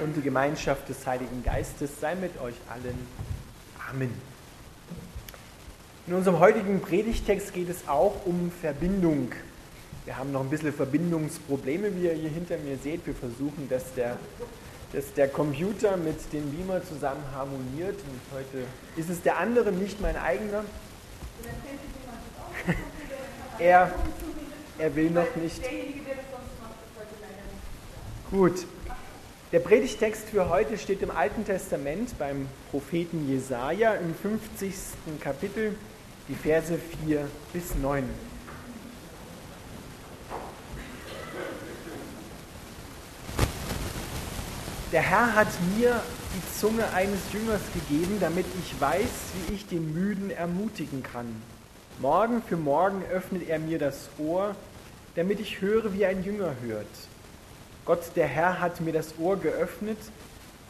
und die Gemeinschaft des Heiligen Geistes sei mit euch allen. Amen. In unserem heutigen Predigtext geht es auch um Verbindung. Wir haben noch ein bisschen Verbindungsprobleme, wie ihr hier hinter mir seht. Wir versuchen, dass der, dass der Computer mit dem Beamer zusammen harmoniert. Und heute ist es der andere, nicht mein eigener. er, er will noch nicht. Gut, der Predigtext für heute steht im Alten Testament beim Propheten Jesaja im 50. Kapitel, die Verse 4 bis 9. Der Herr hat mir die Zunge eines Jüngers gegeben, damit ich weiß, wie ich den Müden ermutigen kann. Morgen für morgen öffnet er mir das Ohr, damit ich höre, wie ein Jünger hört. Gott, der Herr, hat mir das Ohr geöffnet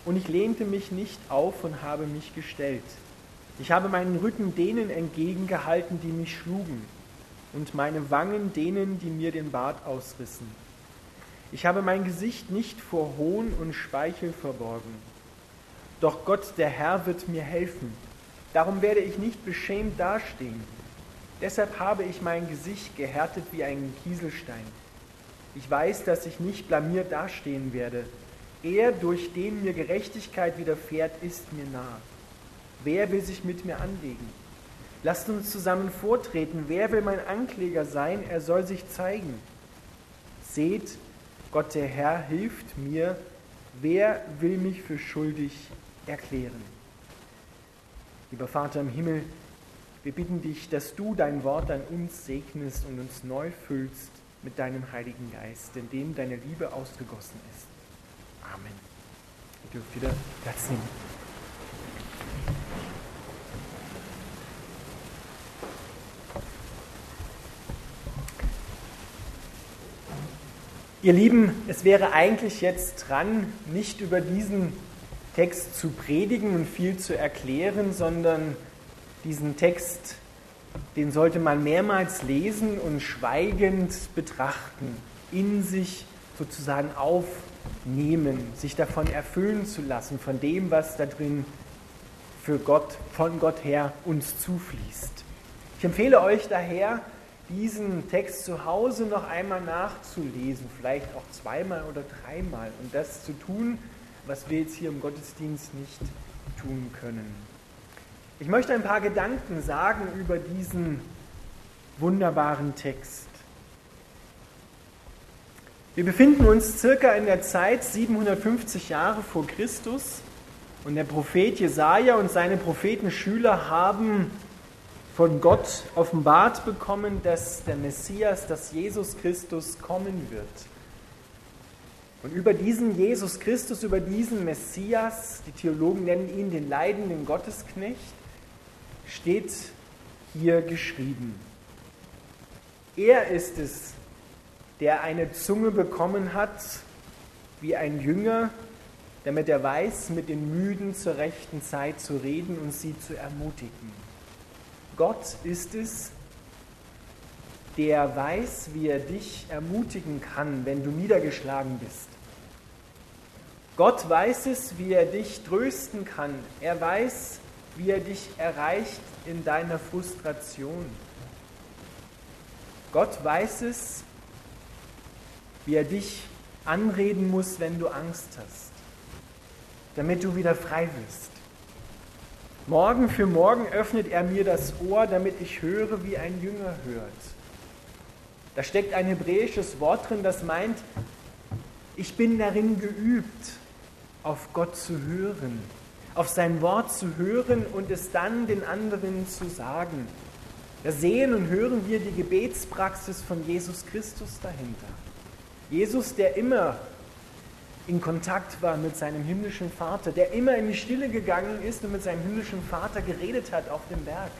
und ich lehnte mich nicht auf und habe mich gestellt. Ich habe meinen Rücken denen entgegengehalten, die mich schlugen, und meine Wangen denen, die mir den Bart ausrissen. Ich habe mein Gesicht nicht vor Hohn und Speichel verborgen. Doch Gott, der Herr, wird mir helfen. Darum werde ich nicht beschämt dastehen. Deshalb habe ich mein Gesicht gehärtet wie ein Kieselstein. Ich weiß, dass ich nicht blamiert dastehen werde. Er, durch den mir Gerechtigkeit widerfährt, ist mir nah. Wer will sich mit mir anlegen? Lasst uns zusammen vortreten. Wer will mein Ankläger sein? Er soll sich zeigen. Seht, Gott der Herr hilft mir. Wer will mich für schuldig erklären? Lieber Vater im Himmel, wir bitten dich, dass du dein Wort an uns segnest und uns neu füllst mit deinem Heiligen Geist, in dem deine Liebe ausgegossen ist. Amen. Ihr dürft wieder Platz nehmen. Ihr Lieben, es wäre eigentlich jetzt dran, nicht über diesen Text zu predigen und viel zu erklären, sondern diesen Text den sollte man mehrmals lesen und schweigend betrachten, in sich sozusagen aufnehmen, sich davon erfüllen zu lassen, von dem, was da drin für Gott, von Gott her uns zufließt. Ich empfehle euch daher, diesen Text zu Hause noch einmal nachzulesen, vielleicht auch zweimal oder dreimal und das zu tun, was wir jetzt hier im Gottesdienst nicht tun können. Ich möchte ein paar Gedanken sagen über diesen wunderbaren Text. Wir befinden uns circa in der Zeit 750 Jahre vor Christus und der Prophet Jesaja und seine Prophetenschüler haben von Gott offenbart bekommen, dass der Messias, dass Jesus Christus kommen wird. Und über diesen Jesus Christus, über diesen Messias, die Theologen nennen ihn den leidenden Gottesknecht, steht hier geschrieben. Er ist es, der eine Zunge bekommen hat wie ein Jünger, damit er weiß, mit den Müden zur rechten Zeit zu reden und sie zu ermutigen. Gott ist es, der weiß, wie er dich ermutigen kann, wenn du niedergeschlagen bist. Gott weiß es, wie er dich trösten kann. Er weiß, wie er dich erreicht in deiner Frustration. Gott weiß es, wie er dich anreden muss, wenn du Angst hast, damit du wieder frei wirst. Morgen für morgen öffnet er mir das Ohr, damit ich höre, wie ein Jünger hört. Da steckt ein hebräisches Wort drin, das meint, ich bin darin geübt, auf Gott zu hören auf sein Wort zu hören und es dann den anderen zu sagen. Da sehen und hören wir die Gebetspraxis von Jesus Christus dahinter. Jesus, der immer in Kontakt war mit seinem himmlischen Vater, der immer in die Stille gegangen ist und mit seinem himmlischen Vater geredet hat auf dem Berg.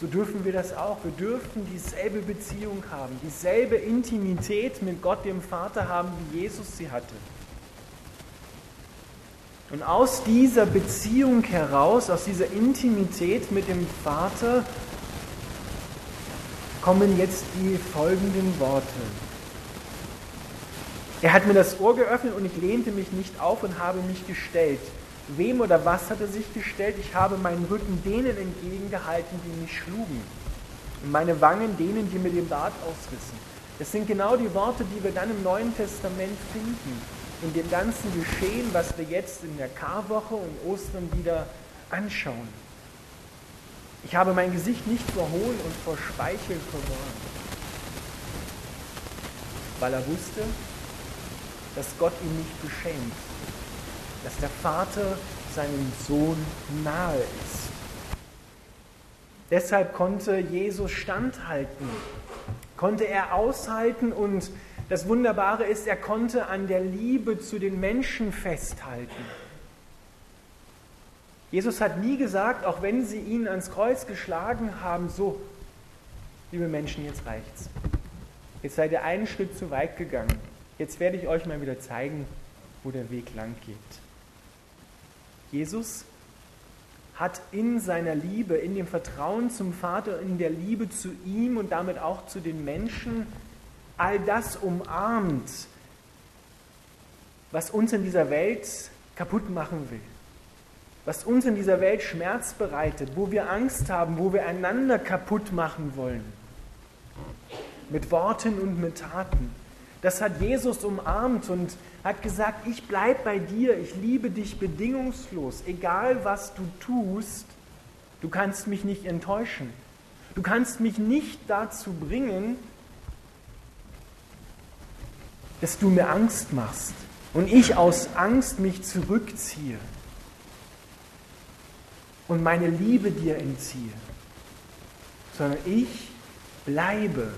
So dürfen wir das auch. Wir dürfen dieselbe Beziehung haben, dieselbe Intimität mit Gott, dem Vater haben, wie Jesus sie hatte. Und aus dieser Beziehung heraus, aus dieser Intimität mit dem Vater, kommen jetzt die folgenden Worte. Er hat mir das Ohr geöffnet und ich lehnte mich nicht auf und habe mich gestellt. Wem oder was hat er sich gestellt? Ich habe meinen Rücken denen entgegengehalten, die mich schlugen. Und meine Wangen denen, die mir den Bart ausrissen. Das sind genau die Worte, die wir dann im Neuen Testament finden. In dem ganzen Geschehen, was wir jetzt in der Karwoche und Ostern wieder anschauen. Ich habe mein Gesicht nicht vor Hohn und vor Speichel verloren, weil er wusste, dass Gott ihn nicht beschämt, dass der Vater seinem Sohn nahe ist. Deshalb konnte Jesus standhalten, konnte er aushalten und das Wunderbare ist, er konnte an der Liebe zu den Menschen festhalten. Jesus hat nie gesagt, auch wenn sie ihn ans Kreuz geschlagen haben, so, liebe Menschen, jetzt reicht's. Jetzt seid ihr einen Schritt zu weit gegangen. Jetzt werde ich euch mal wieder zeigen, wo der Weg lang geht. Jesus hat in seiner Liebe, in dem Vertrauen zum Vater, in der Liebe zu ihm und damit auch zu den Menschen all das umarmt, was uns in dieser Welt kaputt machen will, was uns in dieser Welt Schmerz bereitet, wo wir Angst haben, wo wir einander kaputt machen wollen, mit Worten und mit Taten. Das hat Jesus umarmt und hat gesagt, ich bleibe bei dir, ich liebe dich bedingungslos, egal was du tust, du kannst mich nicht enttäuschen. Du kannst mich nicht dazu bringen, dass du mir Angst machst und ich aus Angst mich zurückziehe und meine Liebe dir entziehe, sondern ich bleibe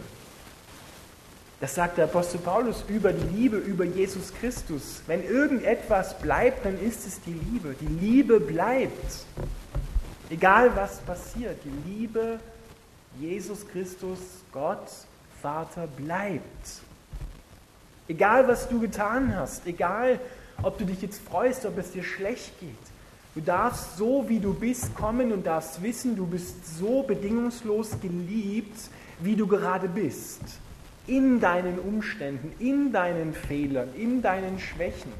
das sagt der Apostel Paulus über die Liebe, über Jesus Christus. Wenn irgendetwas bleibt, dann ist es die Liebe. Die Liebe bleibt. Egal was passiert, die Liebe Jesus Christus, Gott, Vater bleibt. Egal was du getan hast, egal ob du dich jetzt freust, ob es dir schlecht geht. Du darfst so, wie du bist, kommen und darfst wissen, du bist so bedingungslos geliebt, wie du gerade bist in deinen Umständen, in deinen Fehlern, in deinen Schwächen.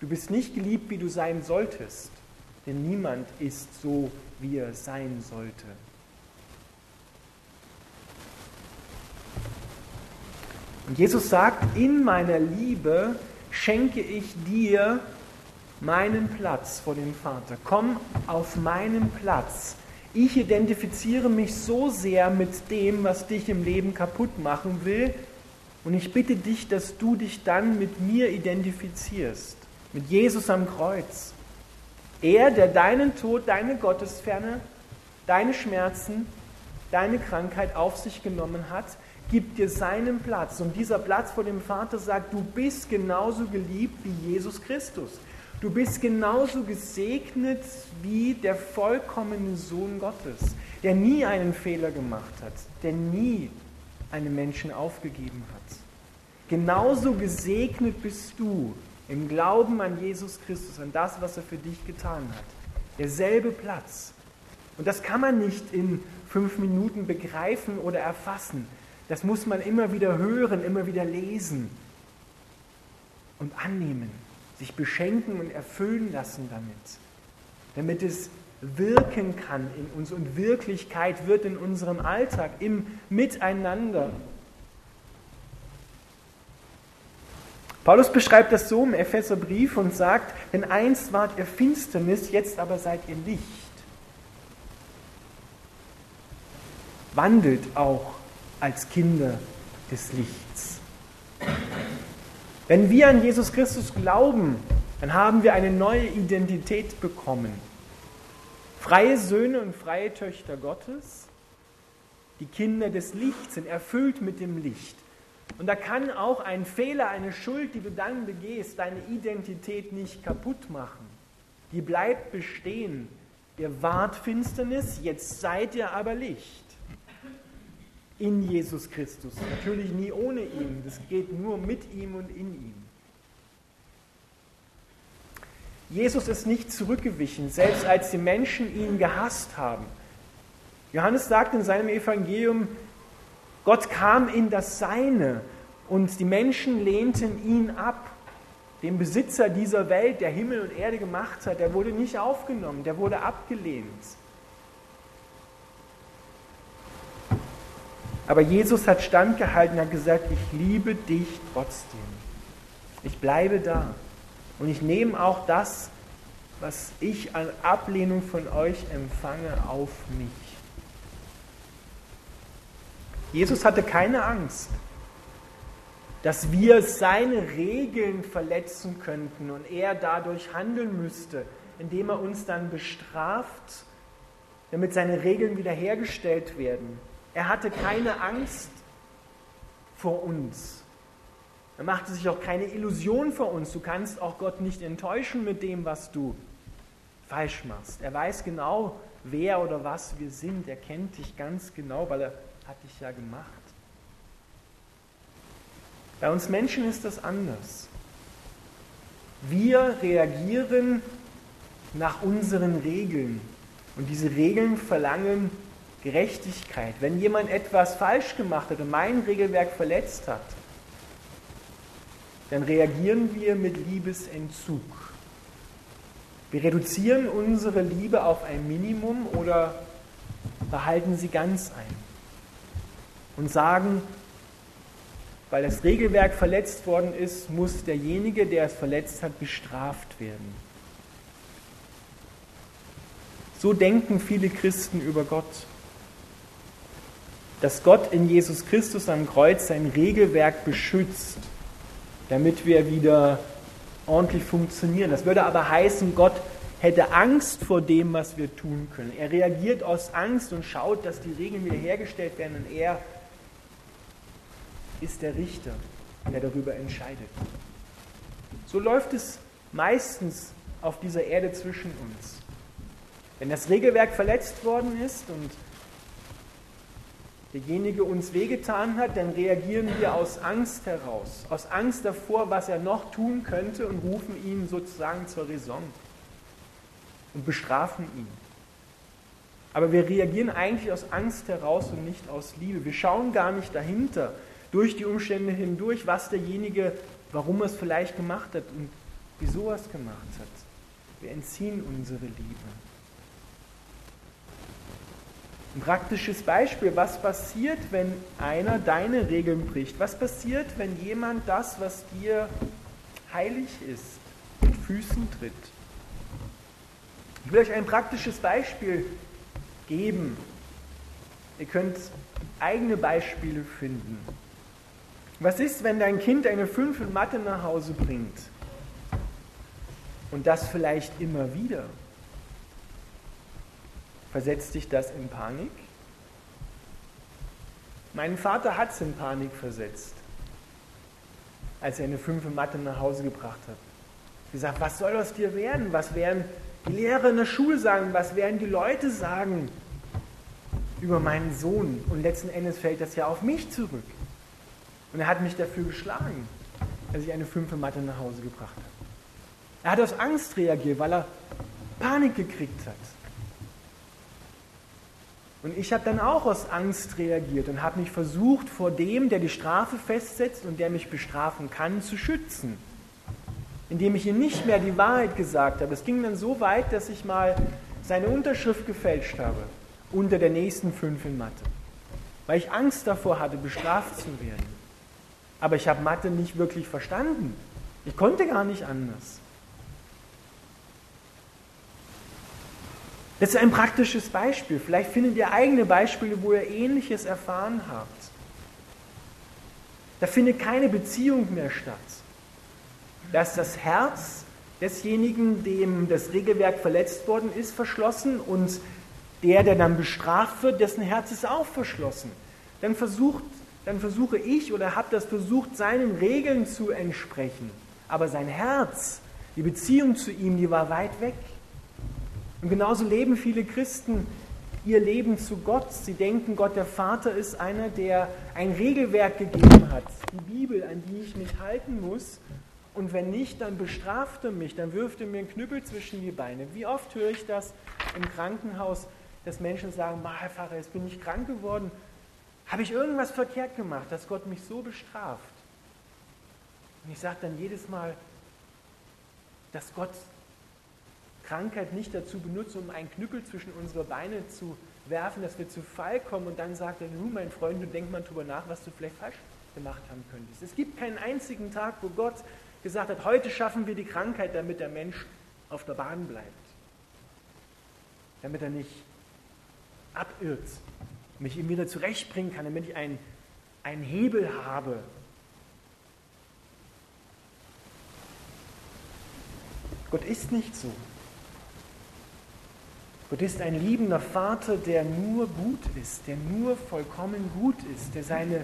Du bist nicht geliebt, wie du sein solltest, denn niemand ist so, wie er sein sollte. Und Jesus sagt, in meiner Liebe schenke ich dir meinen Platz vor dem Vater. Komm auf meinen Platz ich identifiziere mich so sehr mit dem, was dich im Leben kaputt machen will. Und ich bitte dich, dass du dich dann mit mir identifizierst, mit Jesus am Kreuz. Er, der deinen Tod, deine Gottesferne, deine Schmerzen, deine Krankheit auf sich genommen hat, gibt dir seinen Platz. Und dieser Platz vor dem Vater sagt, du bist genauso geliebt wie Jesus Christus. Du bist genauso gesegnet wie der vollkommene Sohn Gottes, der nie einen Fehler gemacht hat, der nie einen Menschen aufgegeben hat. Genauso gesegnet bist du im Glauben an Jesus Christus, an das, was er für dich getan hat. Derselbe Platz. Und das kann man nicht in fünf Minuten begreifen oder erfassen. Das muss man immer wieder hören, immer wieder lesen und annehmen sich beschenken und erfüllen lassen damit, damit es wirken kann in uns und Wirklichkeit wird in unserem Alltag, im Miteinander. Paulus beschreibt das so im Epheserbrief und sagt, denn einst wart ihr Finsternis, jetzt aber seid ihr Licht. Wandelt auch als Kinder des Lichts. Wenn wir an Jesus Christus glauben, dann haben wir eine neue Identität bekommen. Freie Söhne und freie Töchter Gottes, die Kinder des Lichts sind erfüllt mit dem Licht. Und da kann auch ein Fehler, eine Schuld, die du dann begehst, deine Identität nicht kaputt machen. Die bleibt bestehen. Ihr wart Finsternis, jetzt seid ihr aber Licht in Jesus Christus. Natürlich nie ohne ihn, das geht nur mit ihm und in ihm. Jesus ist nicht zurückgewichen, selbst als die Menschen ihn gehasst haben. Johannes sagt in seinem Evangelium, Gott kam in das Seine Und die Menschen lehnten ihn ab. Den Besitzer dieser Welt, der Himmel und Erde gemacht hat, der wurde nicht aufgenommen, der wurde abgelehnt. Aber Jesus hat standgehalten und hat gesagt, ich liebe dich trotzdem. Ich bleibe da. Und ich nehme auch das, was ich an Ablehnung von euch empfange, auf mich. Jesus hatte keine Angst, dass wir seine Regeln verletzen könnten und er dadurch handeln müsste, indem er uns dann bestraft, damit seine Regeln wiederhergestellt werden. Er hatte keine Angst vor uns. Er machte sich auch keine Illusion vor uns. Du kannst auch Gott nicht enttäuschen mit dem, was du falsch machst. Er weiß genau, wer oder was wir sind. Er kennt dich ganz genau, weil er hat dich ja gemacht. Bei uns Menschen ist das anders. Wir reagieren nach unseren Regeln. Und diese Regeln verlangen Gerechtigkeit. Wenn jemand etwas falsch gemacht hat und mein Regelwerk verletzt hat, dann reagieren wir mit Liebesentzug. Wir reduzieren unsere Liebe auf ein Minimum oder behalten sie ganz ein und sagen, weil das Regelwerk verletzt worden ist, muss derjenige, der es verletzt hat, bestraft werden. So denken viele Christen über Gott dass Gott in Jesus Christus am Kreuz sein Regelwerk beschützt, damit wir wieder ordentlich funktionieren. Das würde aber heißen, Gott hätte Angst vor dem, was wir tun können. Er reagiert aus Angst und schaut, dass die Regeln wiederhergestellt werden und er ist der Richter, der darüber entscheidet. So läuft es meistens auf dieser Erde zwischen uns. Wenn das Regelwerk verletzt worden ist und derjenige uns wehgetan hat, dann reagieren wir aus Angst heraus, aus Angst davor, was er noch tun könnte und rufen ihn sozusagen zur Raison und bestrafen ihn. Aber wir reagieren eigentlich aus Angst heraus und nicht aus Liebe. Wir schauen gar nicht dahinter, durch die Umstände hindurch, was derjenige, warum er es vielleicht gemacht hat und wieso er es gemacht hat. Wir entziehen unsere Liebe. Ein praktisches Beispiel, was passiert, wenn einer deine Regeln bricht? Was passiert, wenn jemand das, was dir heilig ist, mit Füßen tritt? Ich will euch ein praktisches Beispiel geben. Ihr könnt eigene Beispiele finden. Was ist, wenn dein Kind eine 5 in Mathe nach Hause bringt? Und das vielleicht immer wieder? Versetzt dich das in Panik? Mein Vater hat es in Panik versetzt, als er eine fünfe Mathe nach Hause gebracht hat. Gesagt, was soll aus dir werden? Was werden die Lehrer in der Schule sagen? Was werden die Leute sagen über meinen Sohn? Und letzten Endes fällt das ja auf mich zurück. Und er hat mich dafür geschlagen, als ich eine fünfe Mathe nach Hause gebracht habe. Er hat aus Angst reagiert, weil er Panik gekriegt hat. Und ich habe dann auch aus Angst reagiert und habe mich versucht, vor dem, der die Strafe festsetzt und der mich bestrafen kann, zu schützen. Indem ich ihm nicht mehr die Wahrheit gesagt habe. Es ging dann so weit, dass ich mal seine Unterschrift gefälscht habe unter der nächsten fünf in Mathe. Weil ich Angst davor hatte, bestraft zu werden. Aber ich habe Mathe nicht wirklich verstanden. Ich konnte gar nicht anders. Das ist ein praktisches Beispiel. Vielleicht findet ihr eigene Beispiele, wo ihr Ähnliches erfahren habt. Da findet keine Beziehung mehr statt. Da ist das Herz desjenigen, dem das Regelwerk verletzt worden ist, verschlossen und der, der dann bestraft wird, dessen Herz ist auch verschlossen. Dann, versucht, dann versuche ich oder habe das versucht, seinen Regeln zu entsprechen. Aber sein Herz, die Beziehung zu ihm, die war weit weg. Und genauso leben viele Christen ihr Leben zu Gott. Sie denken, Gott der Vater ist einer, der ein Regelwerk gegeben hat, die Bibel, an die ich mich halten muss. Und wenn nicht, dann bestraft er mich, dann wirft er mir einen Knüppel zwischen die Beine. Wie oft höre ich das im Krankenhaus, dass Menschen sagen, Herr Pfarrer, jetzt bin ich krank geworden. Habe ich irgendwas verkehrt gemacht, dass Gott mich so bestraft? Und ich sage dann jedes Mal, dass Gott Krankheit nicht dazu benutzt, um einen Knüppel zwischen unsere Beine zu werfen, dass wir zu Fall kommen und dann sagt er, nun mein Freund, du denk mal drüber nach, was du vielleicht falsch gemacht haben könntest. Es gibt keinen einzigen Tag, wo Gott gesagt hat, heute schaffen wir die Krankheit, damit der Mensch auf der Bahn bleibt. Damit er nicht abirrt, mich ihm wieder zurechtbringen kann, damit ich einen, einen Hebel habe. Gott ist nicht so. Gott ist ein liebender Vater, der nur gut ist, der nur vollkommen gut ist, der seine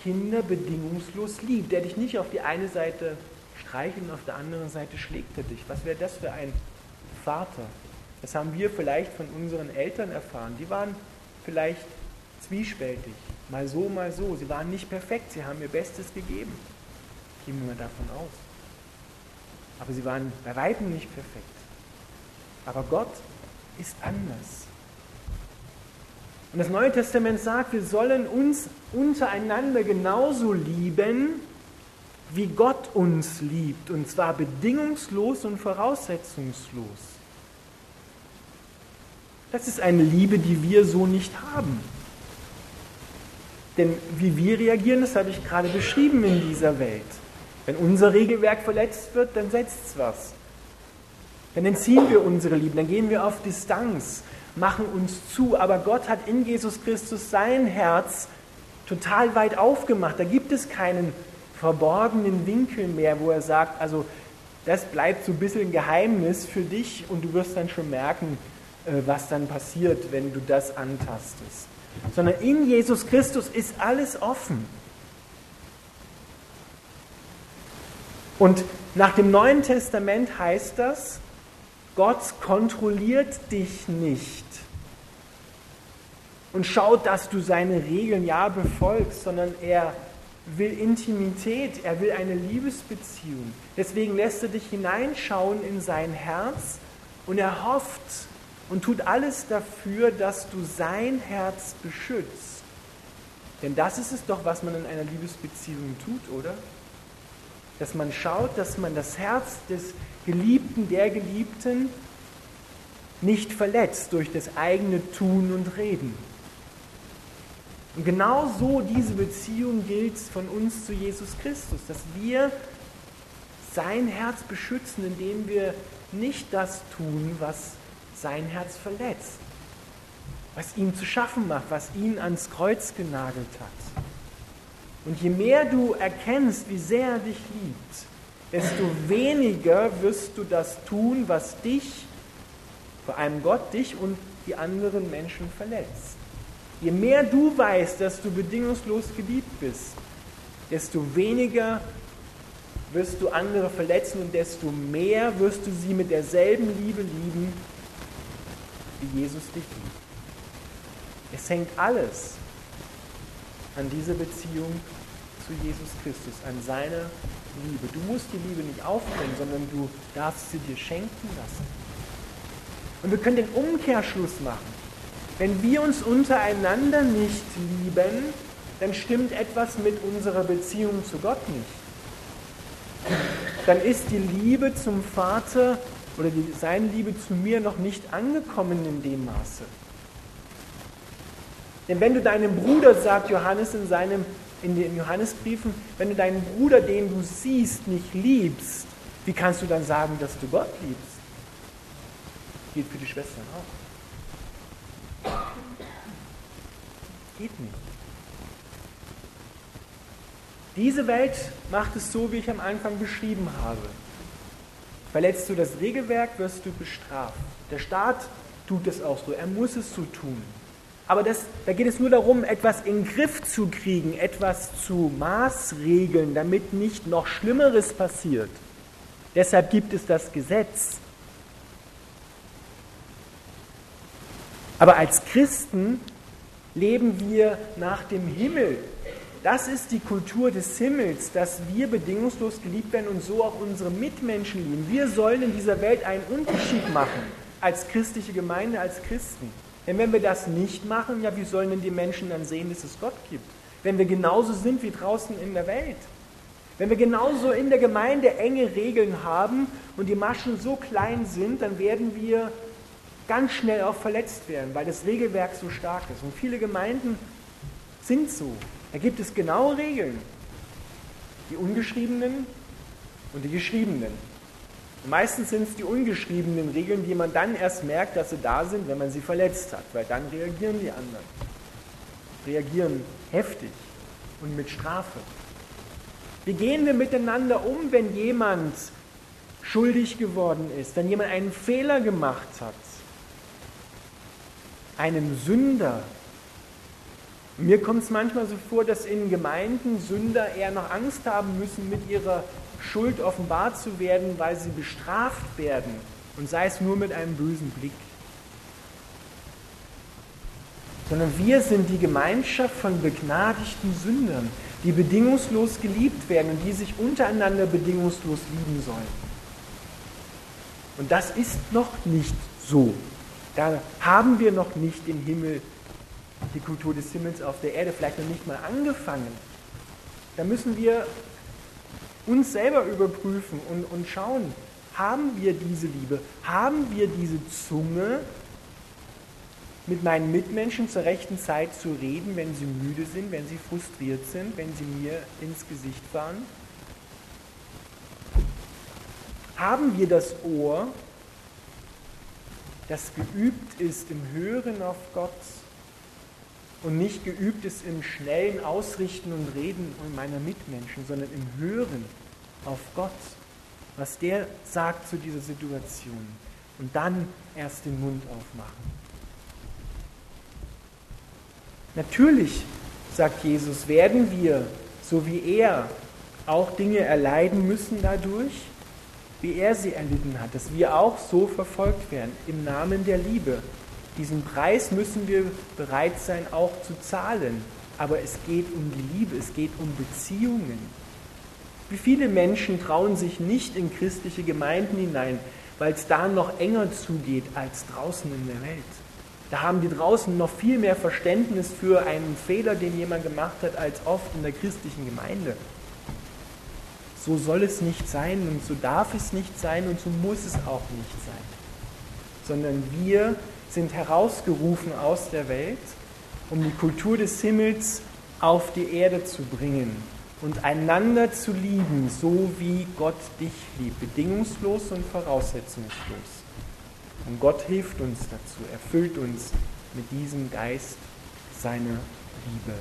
Kinder bedingungslos liebt, der dich nicht auf die eine Seite streichelt und auf der anderen Seite schlägt er dich. Was wäre das für ein Vater? Das haben wir vielleicht von unseren Eltern erfahren. Die waren vielleicht zwiespältig, mal so, mal so. Sie waren nicht perfekt, sie haben ihr Bestes gegeben. Gehen wir mal davon aus. Aber sie waren bei weitem nicht perfekt. Aber Gott ist anders. Und das Neue Testament sagt, wir sollen uns untereinander genauso lieben, wie Gott uns liebt, und zwar bedingungslos und voraussetzungslos. Das ist eine Liebe, die wir so nicht haben. Denn wie wir reagieren, das habe ich gerade beschrieben in dieser Welt. Wenn unser Regelwerk verletzt wird, dann setzt es was. Dann entziehen wir unsere Liebe, dann gehen wir auf Distanz, machen uns zu. Aber Gott hat in Jesus Christus sein Herz total weit aufgemacht. Da gibt es keinen verborgenen Winkel mehr, wo er sagt, also das bleibt so ein bisschen ein Geheimnis für dich und du wirst dann schon merken, äh, was dann passiert, wenn du das antastest. Sondern in Jesus Christus ist alles offen. Und nach dem Neuen Testament heißt das, Gott kontrolliert dich nicht und schaut, dass du seine Regeln ja befolgst, sondern er will Intimität, er will eine Liebesbeziehung. Deswegen lässt er dich hineinschauen in sein Herz und er hofft und tut alles dafür, dass du sein Herz beschützt. Denn das ist es doch, was man in einer Liebesbeziehung tut, oder? Dass man schaut, dass man das Herz des Geliebten, der Geliebten nicht verletzt durch das eigene Tun und Reden. Und genau so diese Beziehung gilt von uns zu Jesus Christus, dass wir sein Herz beschützen, indem wir nicht das tun, was sein Herz verletzt, was ihm zu schaffen macht, was ihn ans Kreuz genagelt hat. Und je mehr du erkennst, wie sehr er dich liebt, desto weniger wirst du das tun, was dich, vor allem Gott, dich und die anderen Menschen verletzt. Je mehr du weißt, dass du bedingungslos geliebt bist, desto weniger wirst du andere verletzen und desto mehr wirst du sie mit derselben Liebe lieben, wie Jesus dich liebt. Es hängt alles an dieser Beziehung zu Jesus Christus, an seiner Liebe. Du musst die Liebe nicht aufbringen, sondern du darfst sie dir schenken lassen. Und wir können den Umkehrschluss machen. Wenn wir uns untereinander nicht lieben, dann stimmt etwas mit unserer Beziehung zu Gott nicht. Dann ist die Liebe zum Vater oder die, seine Liebe zu mir noch nicht angekommen in dem Maße. Denn wenn du deinem Bruder, sagt Johannes in seinem in den Johannesbriefen, wenn du deinen Bruder, den du siehst, nicht liebst, wie kannst du dann sagen, dass du Gott liebst? Geht für die Schwestern auch. Geht nicht. Diese Welt macht es so, wie ich am Anfang beschrieben habe. Verletzt du das Regelwerk, wirst du bestraft. Der Staat tut es auch so, er muss es so tun. Aber das, da geht es nur darum, etwas in den Griff zu kriegen, etwas zu maßregeln, damit nicht noch Schlimmeres passiert. Deshalb gibt es das Gesetz. Aber als Christen leben wir nach dem Himmel. Das ist die Kultur des Himmels, dass wir bedingungslos geliebt werden und so auch unsere Mitmenschen lieben. Wir sollen in dieser Welt einen Unterschied machen als christliche Gemeinde, als Christen. Denn wenn wir das nicht machen, ja, wie sollen denn die Menschen dann sehen, dass es Gott gibt? Wenn wir genauso sind wie draußen in der Welt. Wenn wir genauso in der Gemeinde enge Regeln haben und die Maschen so klein sind, dann werden wir ganz schnell auch verletzt werden, weil das Regelwerk so stark ist. Und viele Gemeinden sind so. Da gibt es genaue Regeln. Die ungeschriebenen und die geschriebenen. Meistens sind es die ungeschriebenen Regeln, die man dann erst merkt, dass sie da sind, wenn man sie verletzt hat, weil dann reagieren die anderen. Reagieren heftig und mit Strafe. Wie gehen wir miteinander um, wenn jemand schuldig geworden ist, wenn jemand einen Fehler gemacht hat, einen Sünder? Mir kommt es manchmal so vor, dass in Gemeinden Sünder eher noch Angst haben müssen, mit ihrer Schuld offenbart zu werden, weil sie bestraft werden und sei es nur mit einem bösen Blick. Sondern wir sind die Gemeinschaft von begnadigten Sündern, die bedingungslos geliebt werden und die sich untereinander bedingungslos lieben sollen. Und das ist noch nicht so. Da haben wir noch nicht den Himmel die Kultur des Himmels auf der Erde vielleicht noch nicht mal angefangen. Da müssen wir uns selber überprüfen und, und schauen, haben wir diese Liebe, haben wir diese Zunge, mit meinen Mitmenschen zur rechten Zeit zu reden, wenn sie müde sind, wenn sie frustriert sind, wenn sie mir ins Gesicht fahren? Haben wir das Ohr, das geübt ist im Hören auf Gott und nicht geübt ist im schnellen Ausrichten und Reden meiner Mitmenschen, sondern im Hören auf Gott, was der sagt zu dieser Situation und dann erst den Mund aufmachen. Natürlich, sagt Jesus, werden wir, so wie er, auch Dinge erleiden müssen dadurch, wie er sie erlitten hat, dass wir auch so verfolgt werden im Namen der Liebe. Diesen Preis müssen wir bereit sein, auch zu zahlen. Aber es geht um die Liebe, es geht um Beziehungen. Wie viele Menschen trauen sich nicht in christliche Gemeinden hinein, weil es da noch enger zugeht als draußen in der Welt? Da haben die draußen noch viel mehr Verständnis für einen Fehler, den jemand gemacht hat, als oft in der christlichen Gemeinde. So soll es nicht sein und so darf es nicht sein und so muss es auch nicht sein. Sondern wir sind herausgerufen aus der Welt, um die Kultur des Himmels auf die Erde zu bringen und einander zu lieben, so wie Gott dich liebt, bedingungslos und voraussetzungslos. Und Gott hilft uns dazu, erfüllt uns mit diesem Geist seiner Liebe.